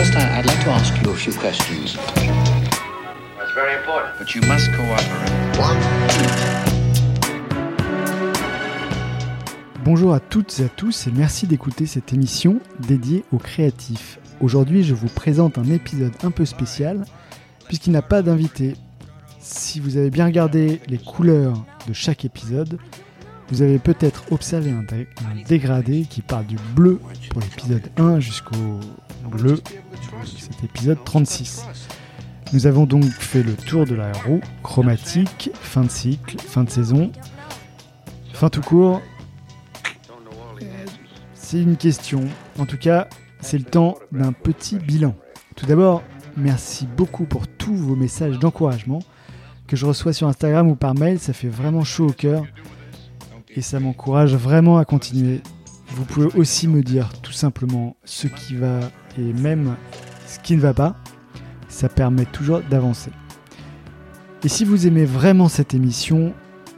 First, I- I'd like to ask you a few questions. That's very important. But you must cooperate. Bonjour à toutes et à tous et merci d'écouter cette émission dédiée aux créatifs. Aujourd'hui, je vous présente un épisode un peu spécial puisqu'il n'a pas d'invité. Si vous avez bien regardé les couleurs de chaque épisode, vous avez peut-être observé un, dé- un dégradé qui part du bleu pour l'épisode 1 jusqu'au bleu cet épisode 36. Nous avons donc fait le tour de la roue chromatique, fin de cycle, fin de saison, fin tout court. C'est une question. En tout cas, c'est le temps d'un petit bilan. Tout d'abord, merci beaucoup pour tous vos messages d'encouragement que je reçois sur Instagram ou par mail. Ça fait vraiment chaud au cœur et ça m'encourage vraiment à continuer. Vous pouvez aussi me dire tout simplement ce qui va et même ce qui ne va pas. Ça permet toujours d'avancer. Et si vous aimez vraiment cette émission,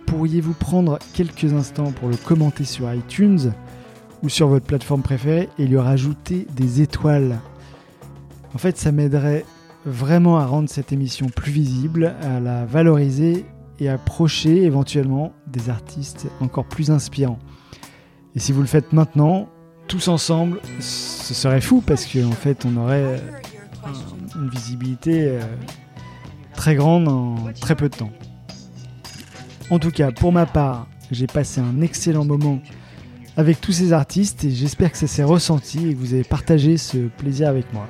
pourriez-vous prendre quelques instants pour le commenter sur iTunes ou sur votre plateforme préférée et lui rajouter des étoiles? En fait, ça m'aiderait vraiment à rendre cette émission plus visible, à la valoriser et approcher éventuellement des artistes encore plus inspirants. Et si vous le faites maintenant, tous ensemble, ce serait fou parce qu'en en fait, on aurait un- une visibilité euh, très grande en très peu de temps. En tout cas, pour ma part, j'ai passé un excellent moment avec tous ces artistes et j'espère que ça s'est ressenti et que vous avez partagé ce plaisir avec moi.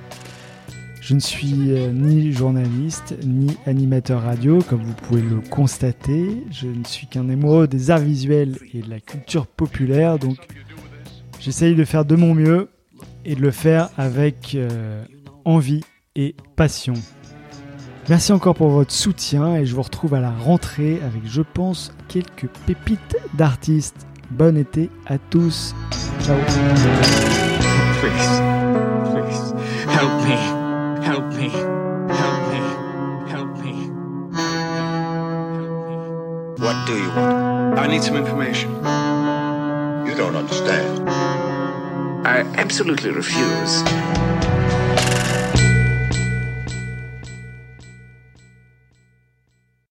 Je ne suis euh, ni journaliste ni animateur radio, comme vous pouvez le constater. Je ne suis qu'un amoureux des arts visuels et de la culture populaire, donc j'essaye de faire de mon mieux et de le faire avec euh, envie et passion. Merci encore pour votre soutien et je vous retrouve à la rentrée avec, je pense, quelques pépites d'artistes. Bon été à tous. Ciao. Me, help me, help me. What do you want? I need some information. You don't understand. I absolutely refuse.